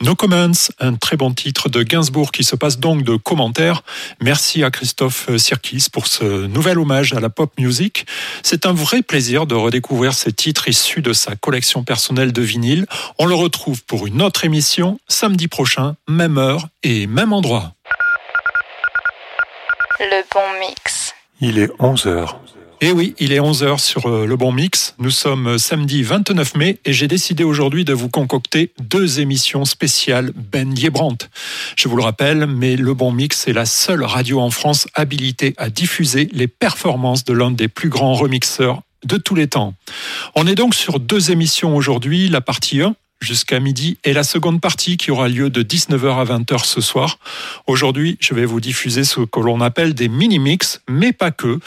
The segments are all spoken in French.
No Comments, un très bon titre de Gainsbourg qui se passe donc de commentaires. Merci à Christophe Sirkis pour ce nouvel hommage à la pop music. C'est un vrai plaisir de redécouvrir ces titres issus de sa collection personnelle de vinyle. On le retrouve pour une autre émission samedi prochain, même heure et même endroit. Le bon mix. Il est 11h. Et eh oui, il est 11h sur euh, Le Bon Mix. Nous sommes euh, samedi 29 mai et j'ai décidé aujourd'hui de vous concocter deux émissions spéciales Ben Liebrandt. Je vous le rappelle, mais Le Bon Mix est la seule radio en France habilitée à diffuser les performances de l'un des plus grands remixeurs de tous les temps. On est donc sur deux émissions aujourd'hui, la partie 1 jusqu'à midi et la seconde partie qui aura lieu de 19h à 20h ce soir. Aujourd'hui, je vais vous diffuser ce que l'on appelle des mini-mix, mais pas que.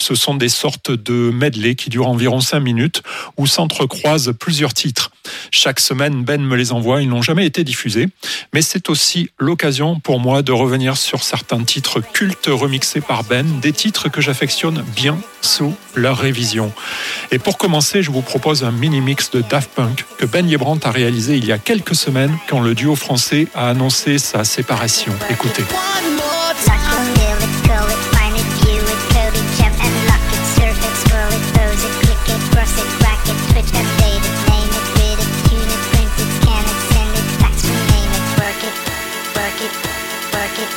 Ce sont des sortes de medley qui durent environ 5 minutes où s'entrecroisent plusieurs titres. Chaque semaine, Ben me les envoie, ils n'ont jamais été diffusés, mais c'est aussi l'occasion pour moi de revenir sur certains titres cultes remixés par Ben, des titres que j'affectionne bien sous leur révision. Et pour commencer, je vous propose un mini-mix de Daft Punk que Ben Yebrant a réalisé il y a quelques semaines quand le duo français a annoncé sa séparation. Écoutez.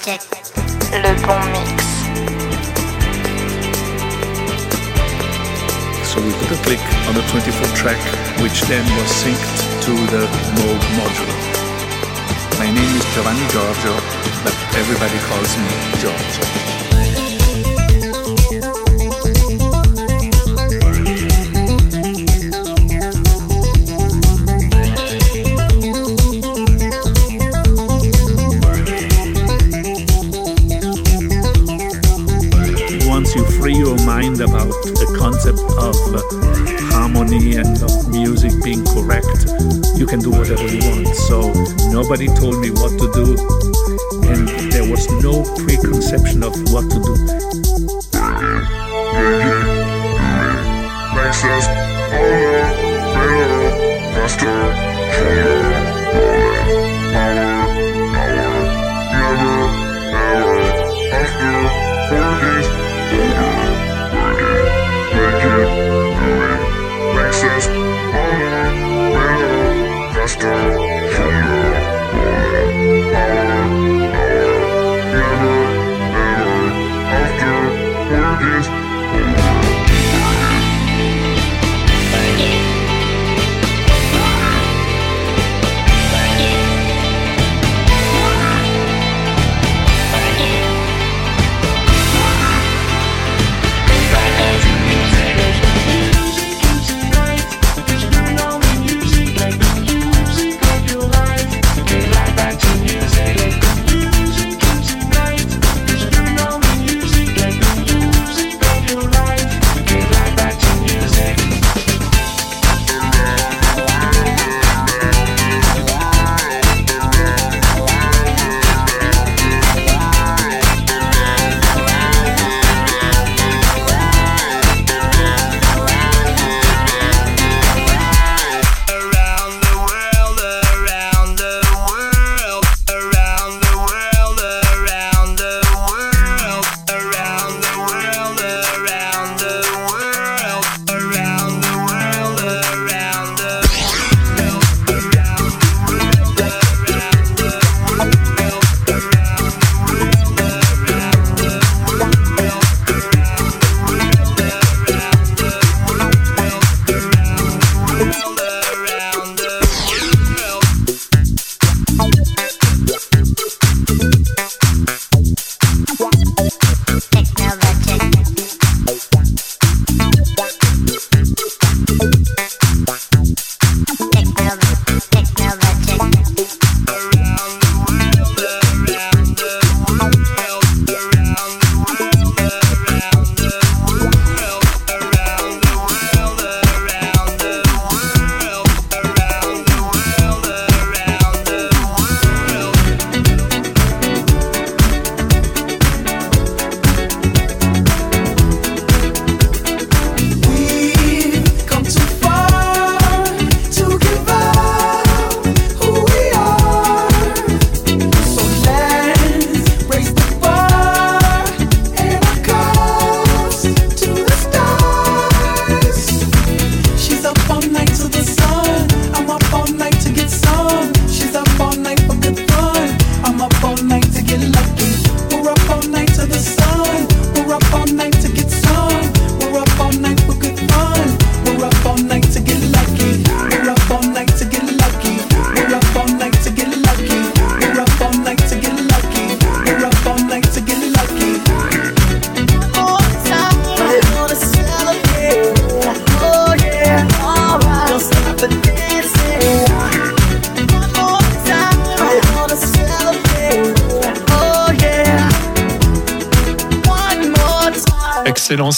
Technologic. Le bon mix. So we put a click on the 24 track, which then was synced to the Moog module. My name is Giovanni Giorgio, but everybody calls me George. Of uh, harmony and of music being correct, you can do whatever you want. So nobody told me what to do, and there was no preconception of what to do. Makes us better, faster,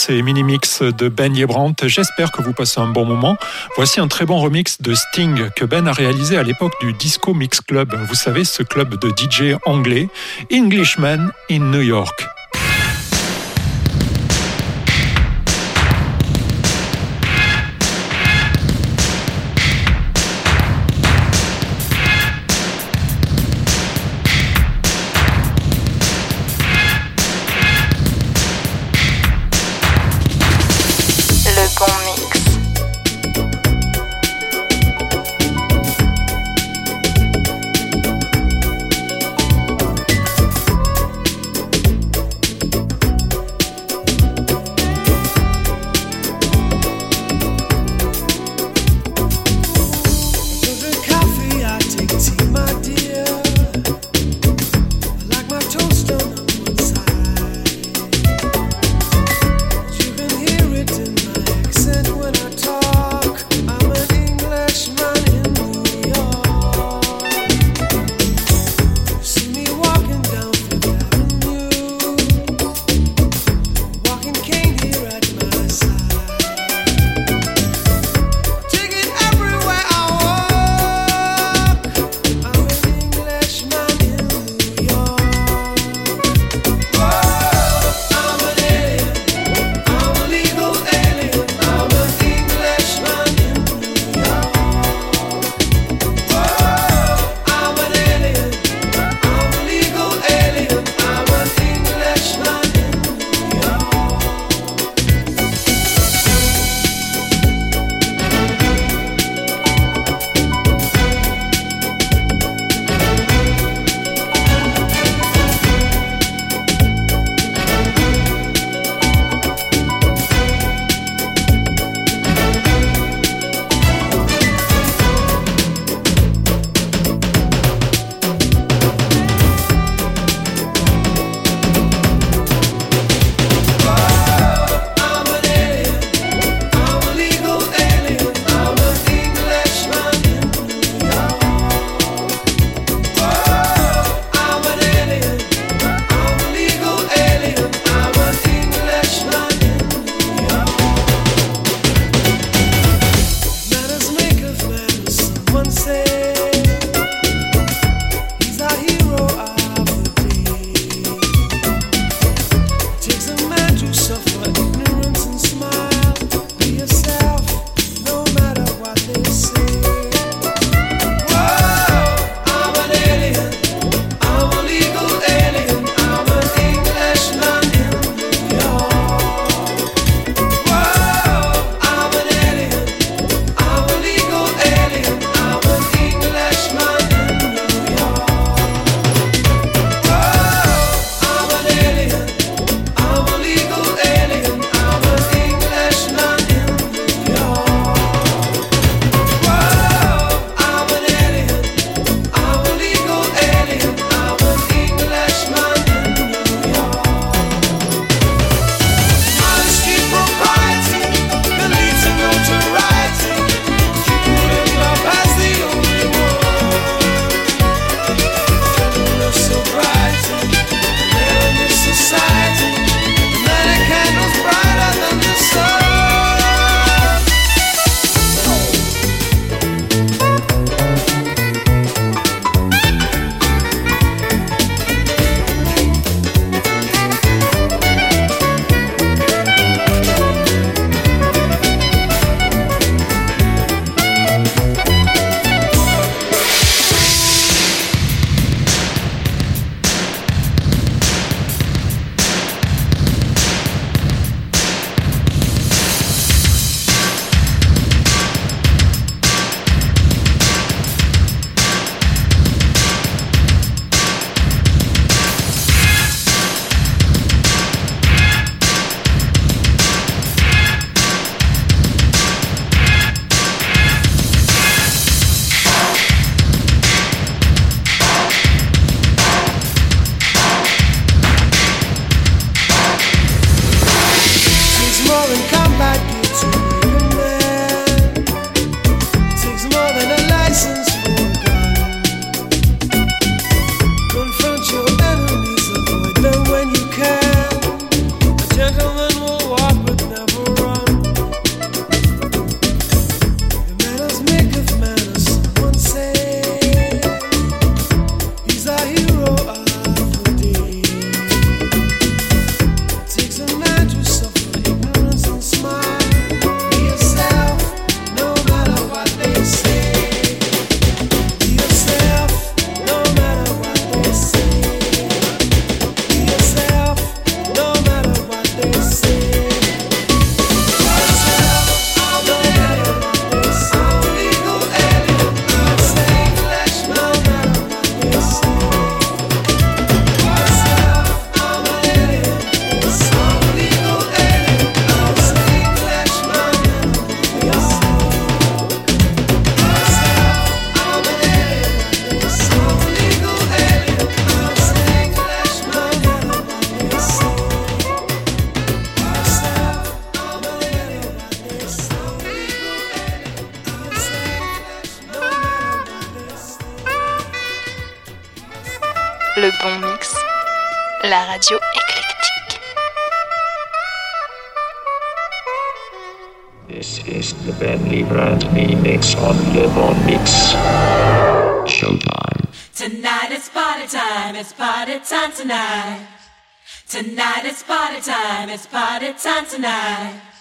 excellent ces mini-mix de Ben Yebrandt. J'espère que vous passez un bon moment. Voici un très bon remix de Sting que Ben a réalisé à l'époque du Disco Mix Club. Vous savez, ce club de DJ anglais, Englishman in New York. It's party time tonight. Tonight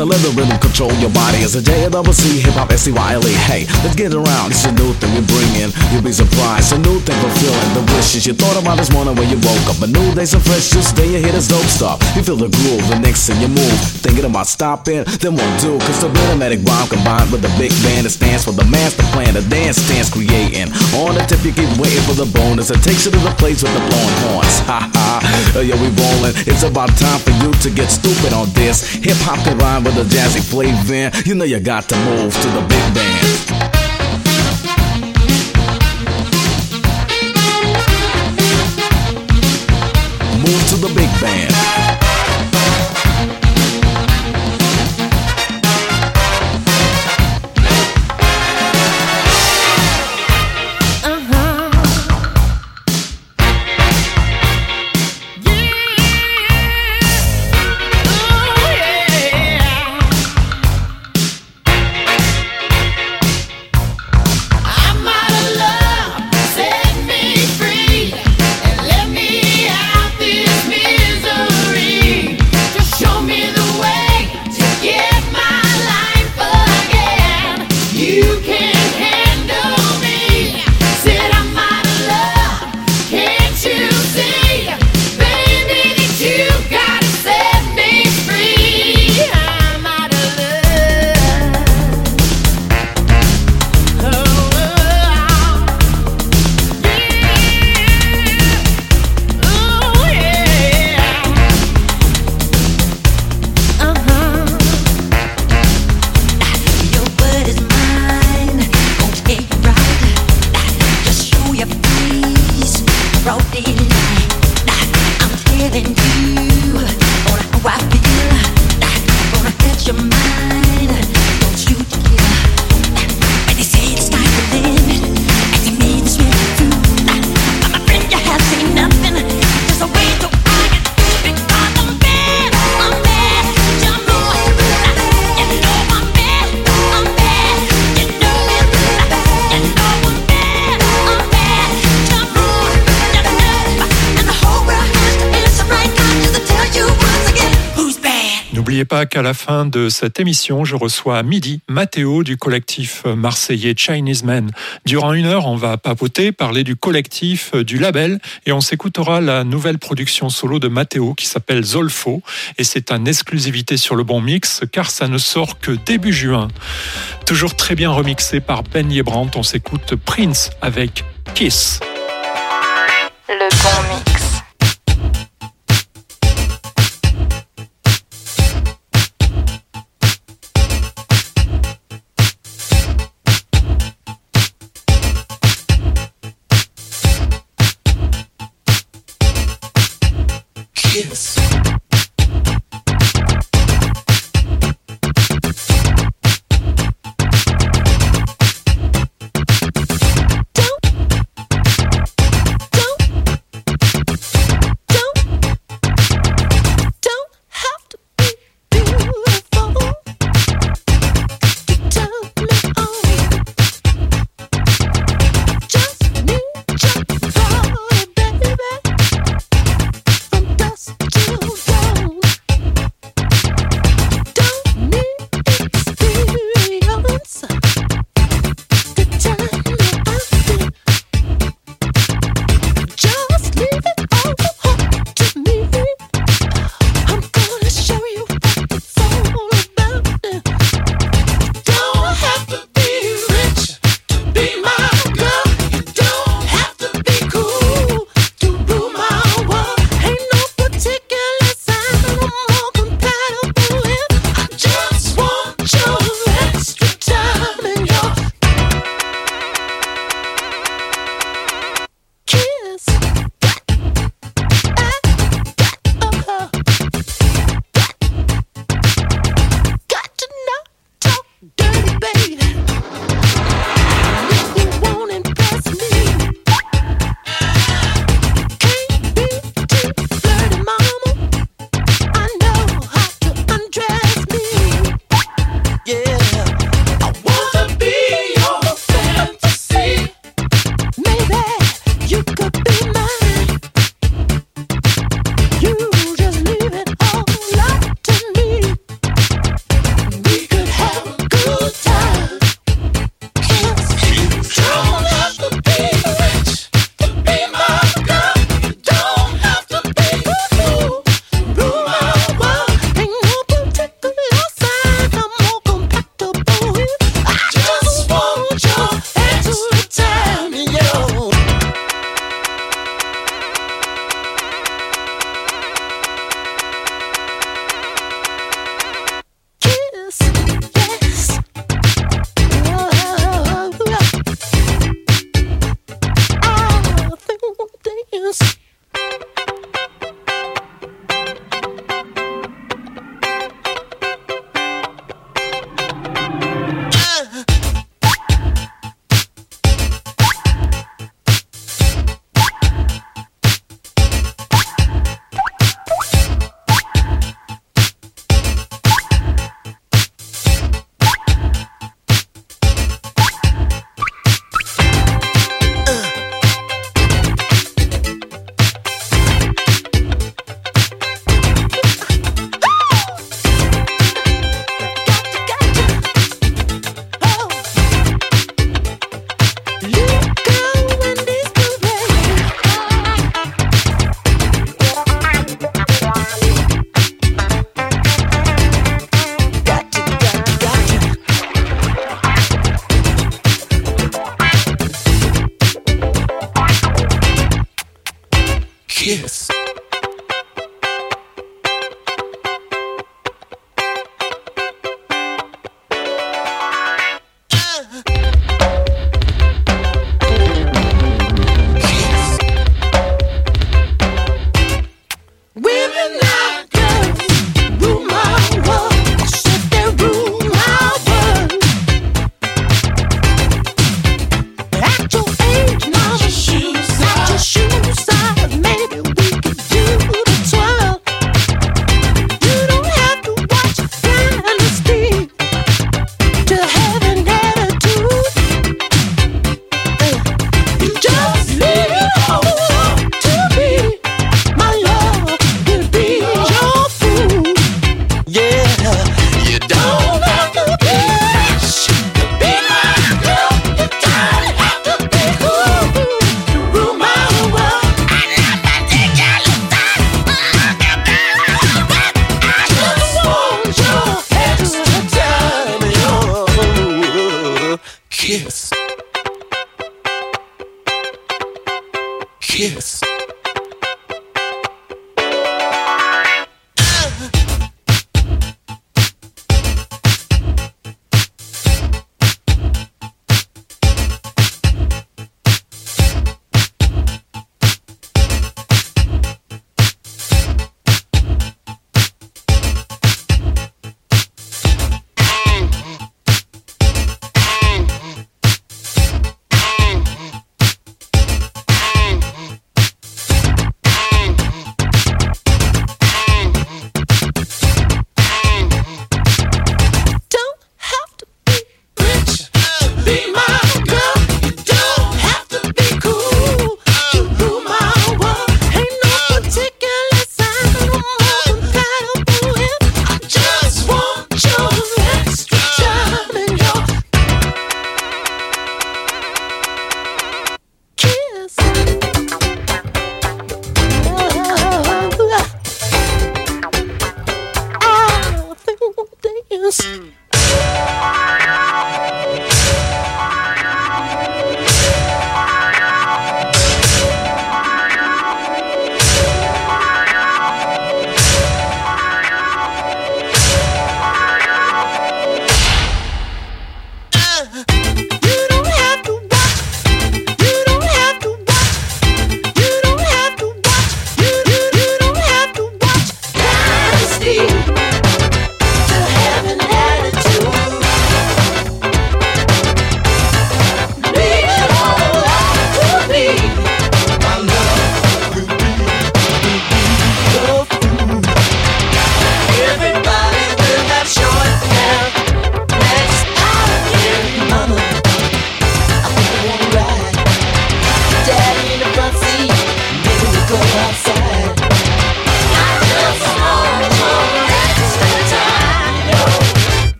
so let the rhythm control your body. It's a double hip hop S C Y L E. Hey, let's get around. It's a new thing we bring in. You'll be surprised. A new thing fulfilling the wishes you thought about this morning when you woke up. A new day, some fresh juice. Then you hit this dope stuff. You feel the groove, the next thing you move. Thinking about stopping, then won't do. Cause the rhythmic rhyme combined with the big band that stands for the master plan. The dance stands creating. On the tip, you keep waiting for the bonus. It takes you to the place with the blowing horns. Ha ha. Yeah, we rolling. It's about time for you to get stupid on this. Hip hop can rhyme with a jazzy flavor. You know you got to move to the big band. La fin de cette émission, je reçois à midi Mathéo du collectif marseillais Chinese Men. Durant une heure, on va papoter, parler du collectif, du label, et on s'écoutera la nouvelle production solo de Mathéo qui s'appelle Zolfo, et c'est en exclusivité sur le bon mix, car ça ne sort que début juin. Toujours très bien remixé par Ben Yebrandt, on s'écoute Prince avec Kiss.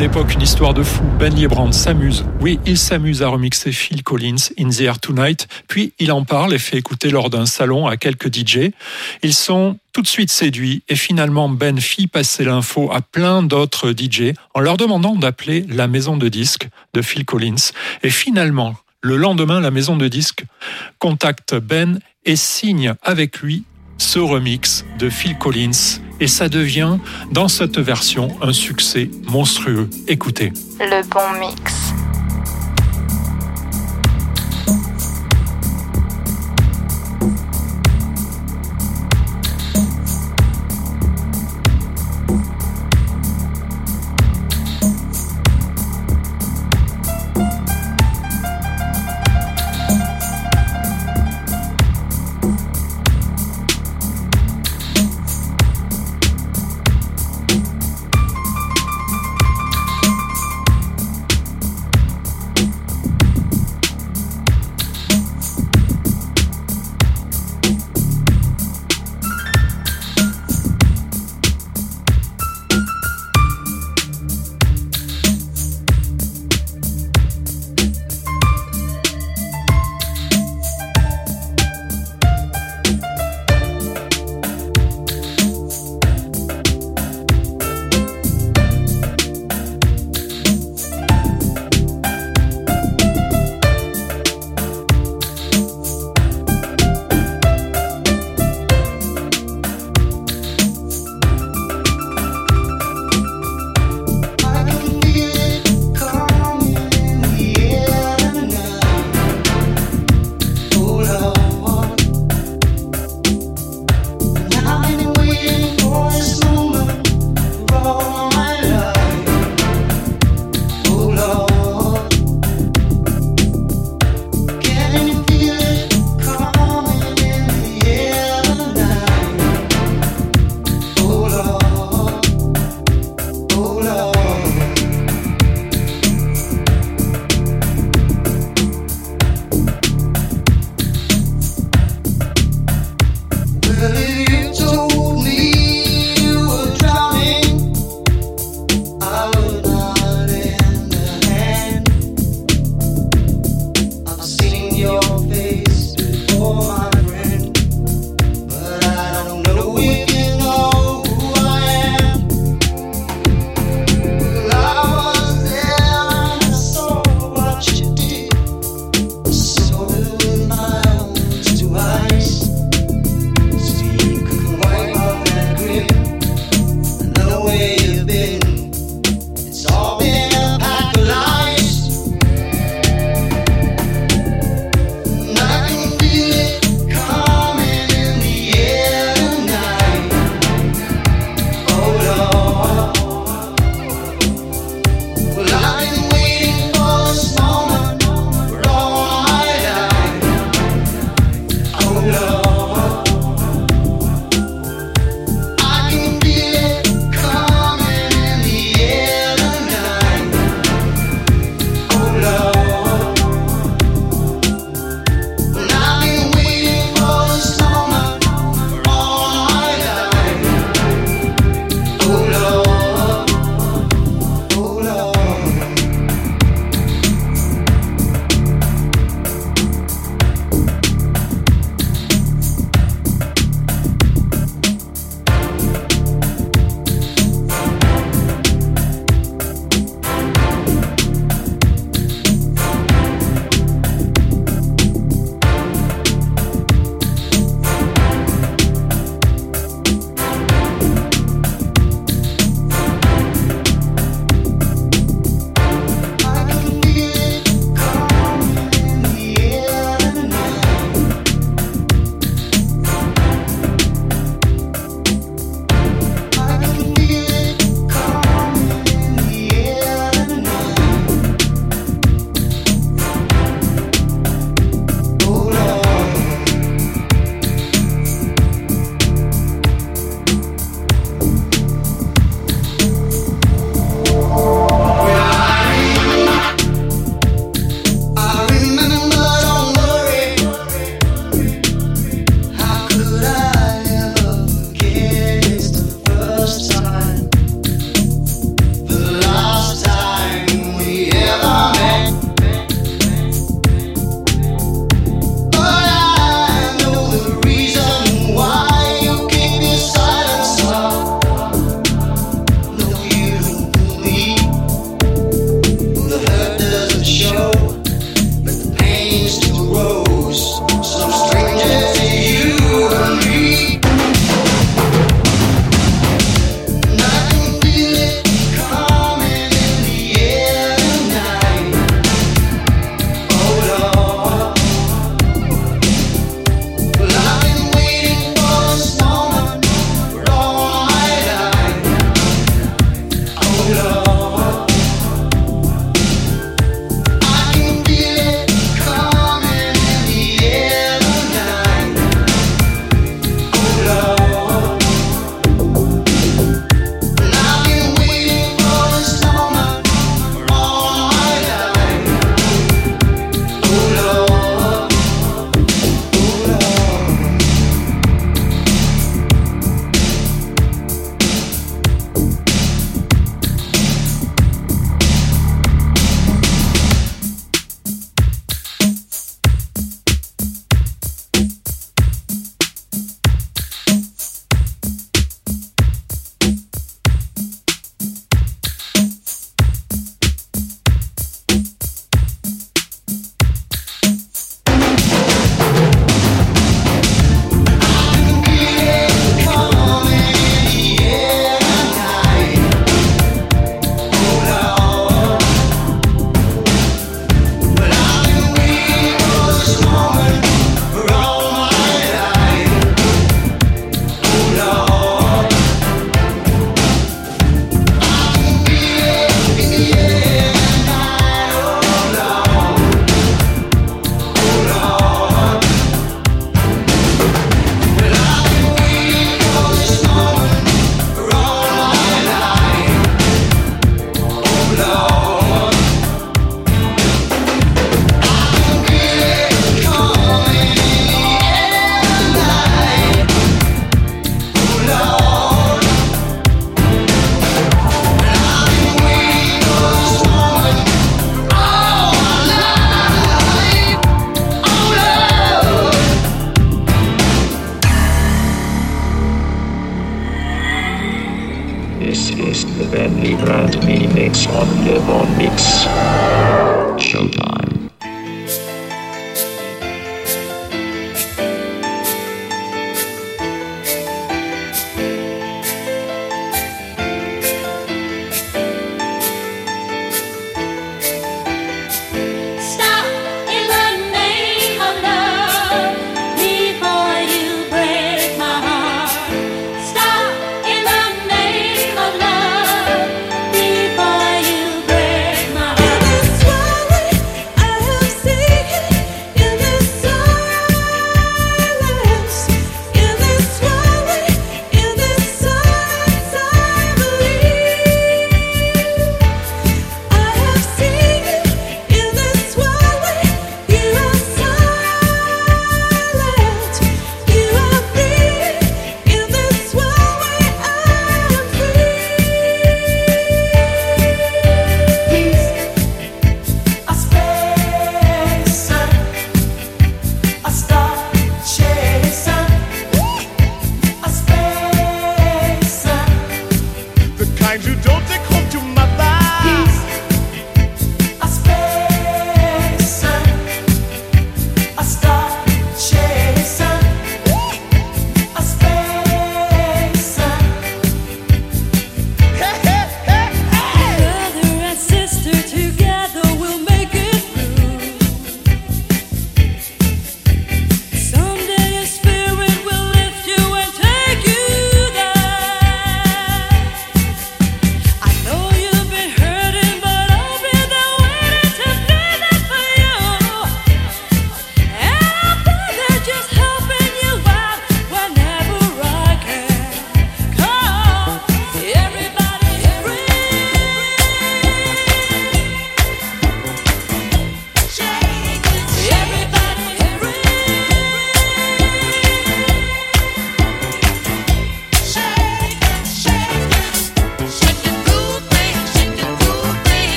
L'époque une histoire de fou. Ben Liebrand s'amuse. Oui, il s'amuse à remixer Phil Collins, In the Air Tonight. Puis il en parle et fait écouter lors d'un salon à quelques DJ. Ils sont tout de suite séduits et finalement Ben fit passer l'info à plein d'autres DJ en leur demandant d'appeler la maison de disques de Phil Collins. Et finalement, le lendemain, la maison de disques contacte Ben et signe avec lui ce remix de Phil Collins. Et ça devient, dans cette version, un succès monstrueux. Écoutez. Le bon mix.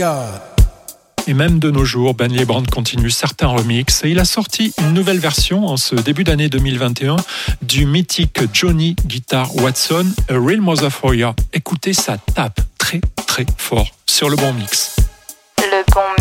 God. Et même de nos jours, Ben Liebrand continue certains remixes et il a sorti une nouvelle version en ce début d'année 2021 du mythique Johnny Guitar Watson, A Real Mother for Ya. Écoutez, ça tape très très fort sur le bon mix. Le bon mix.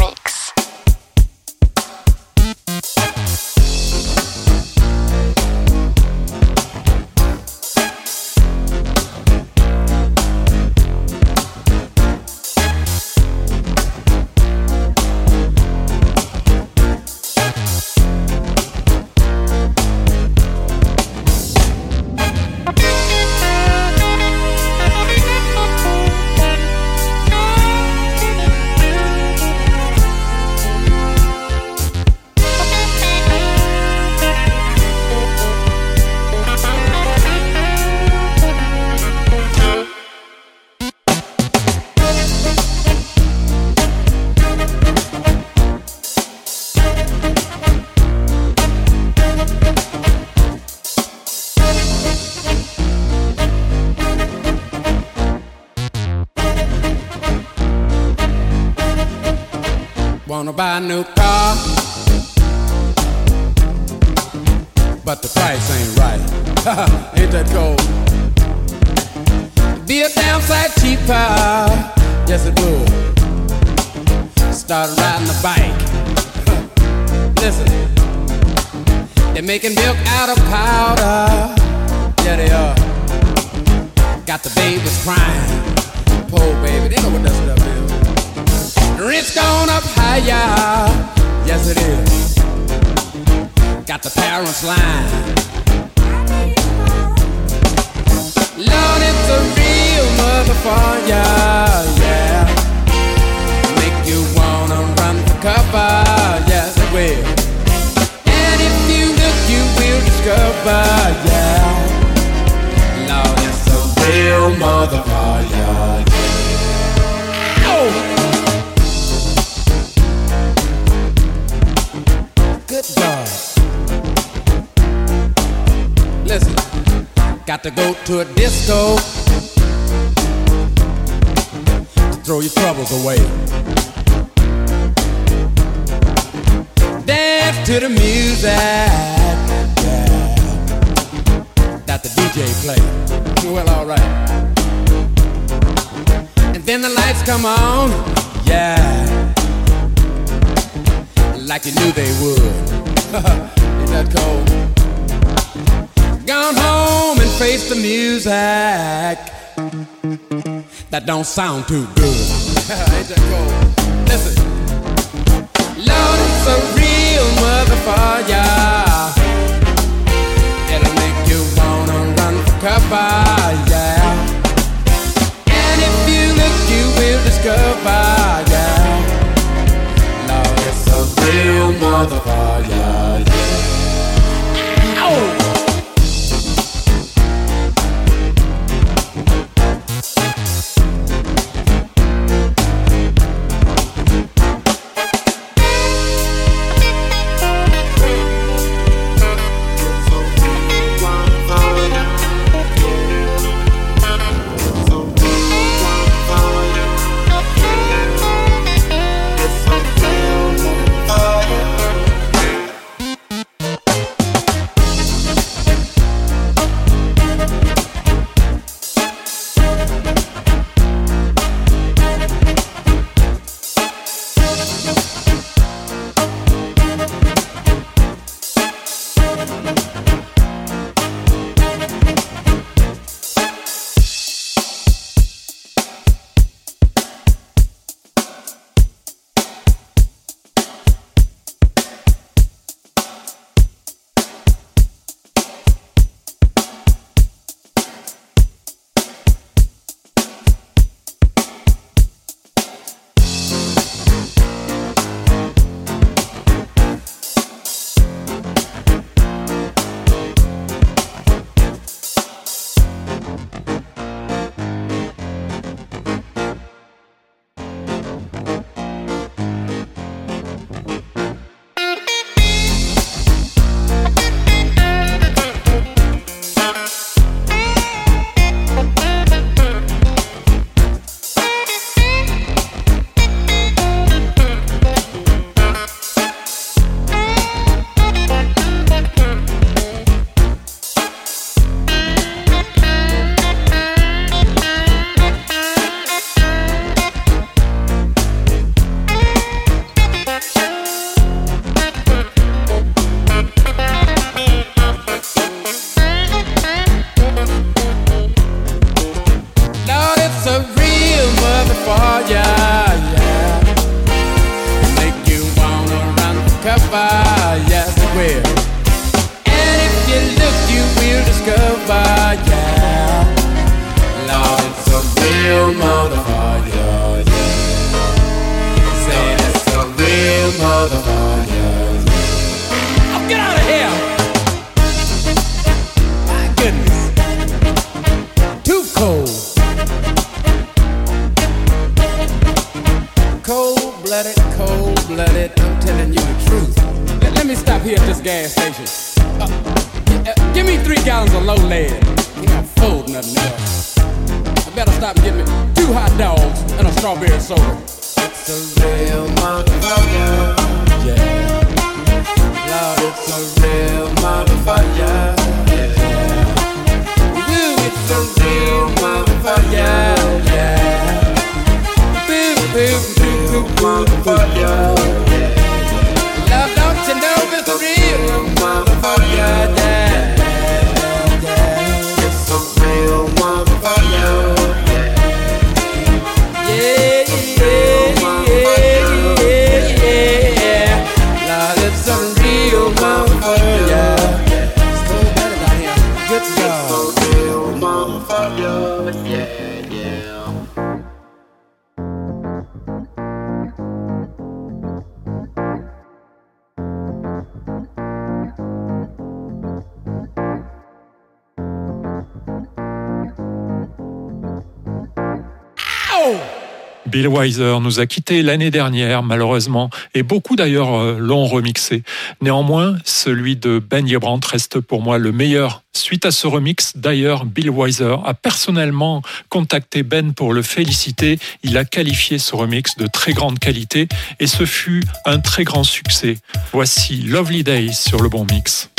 Got the parents line. Lord, it's a real motherfucker. Yeah. Make you wanna run for cover. Yes, it will. And if you look, you will discover. Yeah. Lord, it's a real motherfucker. Got to go to a disco to throw your troubles away. Dance to the music, that the DJ play. Well, alright. And then the lights come on, yeah like you knew they would. Ain't that cold? Gone home and face the music that don't sound too good. Ain't that cold? Listen, Lord, it's a real motherfucker. It'll make you wanna run for cover, yeah. And if you look, you will discover, yeah. Lord, it's a real motherfucker, everywhere. And if you look, you will discover, yeah. Lord, it's a real motherfucker, Weiser nous a quittés l'année dernière, malheureusement, et beaucoup d'ailleurs euh, l'ont remixé. Néanmoins, celui de Ben Yebrant reste pour moi le meilleur. Suite à ce remix, d'ailleurs, Bill Weiser a personnellement contacté Ben pour le féliciter. Il a qualifié ce remix de très grande qualité et ce fut un très grand succès. Voici Lovely Days sur. Le bon mix.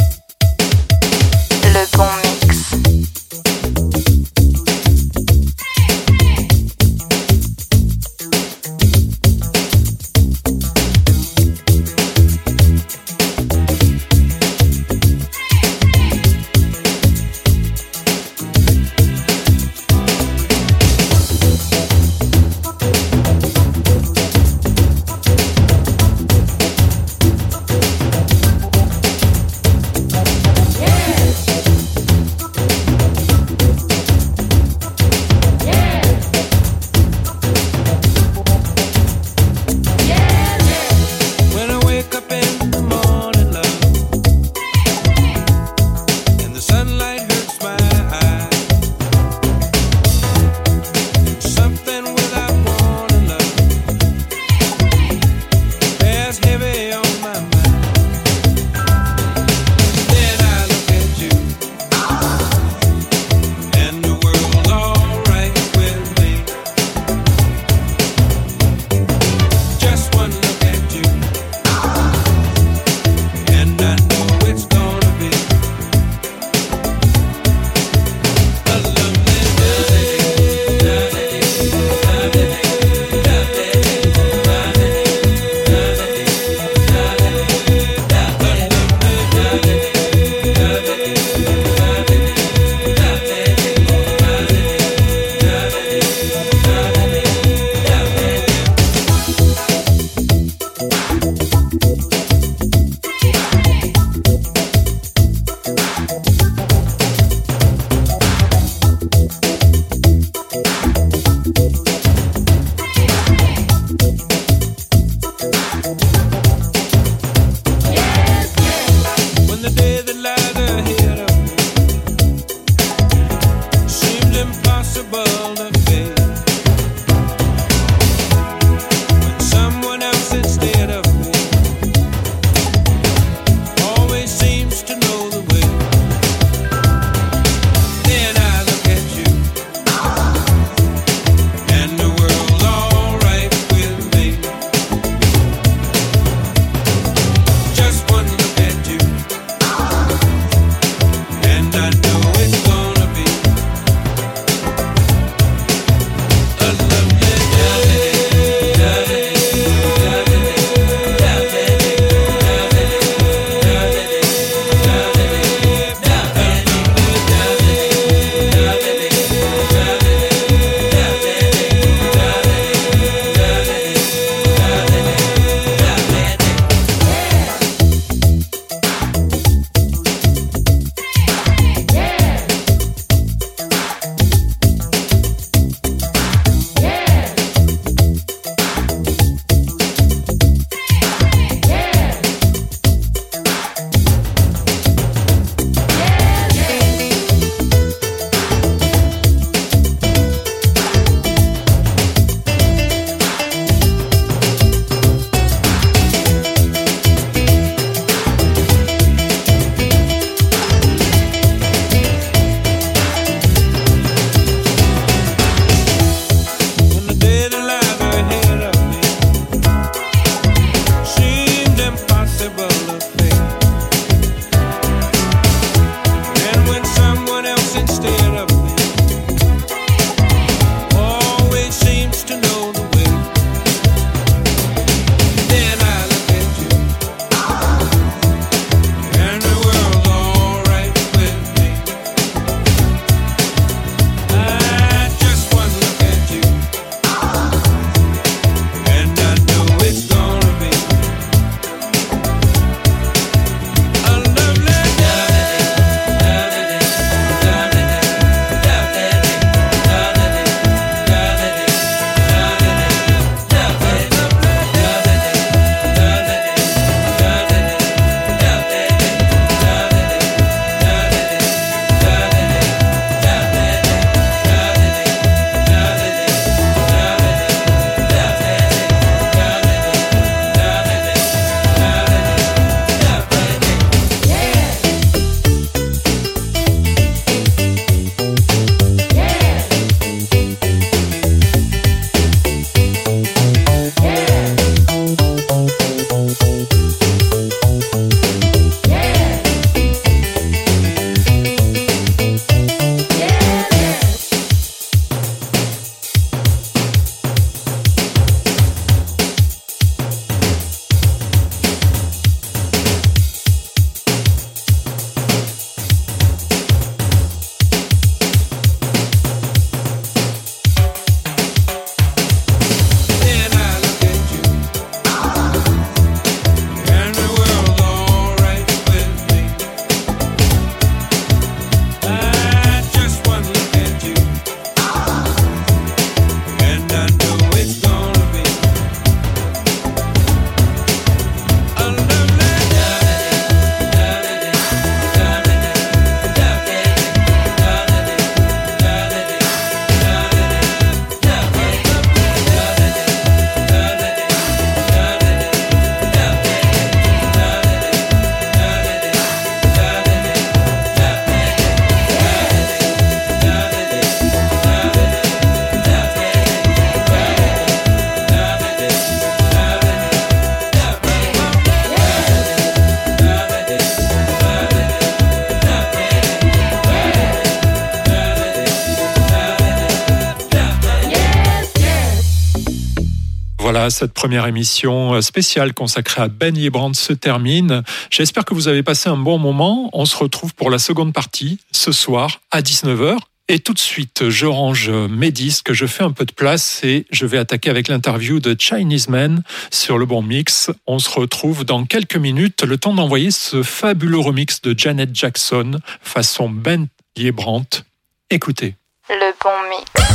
cette première émission euh, spéciale consacrée à Ben Librand se termine. J'espère que vous avez passé un bon moment. On se retrouve pour la seconde partie ce soir à 19h. Et tout de suite, je range mes disques, je fais un peu de place et je vais attaquer avec l'interview de Chinese Man sur le bon mix. On se retrouve dans quelques minutes, le temps d'envoyer ce fabuleux remix de Janet Jackson façon Ben Liebrandt. Écoutez. Le bon mix.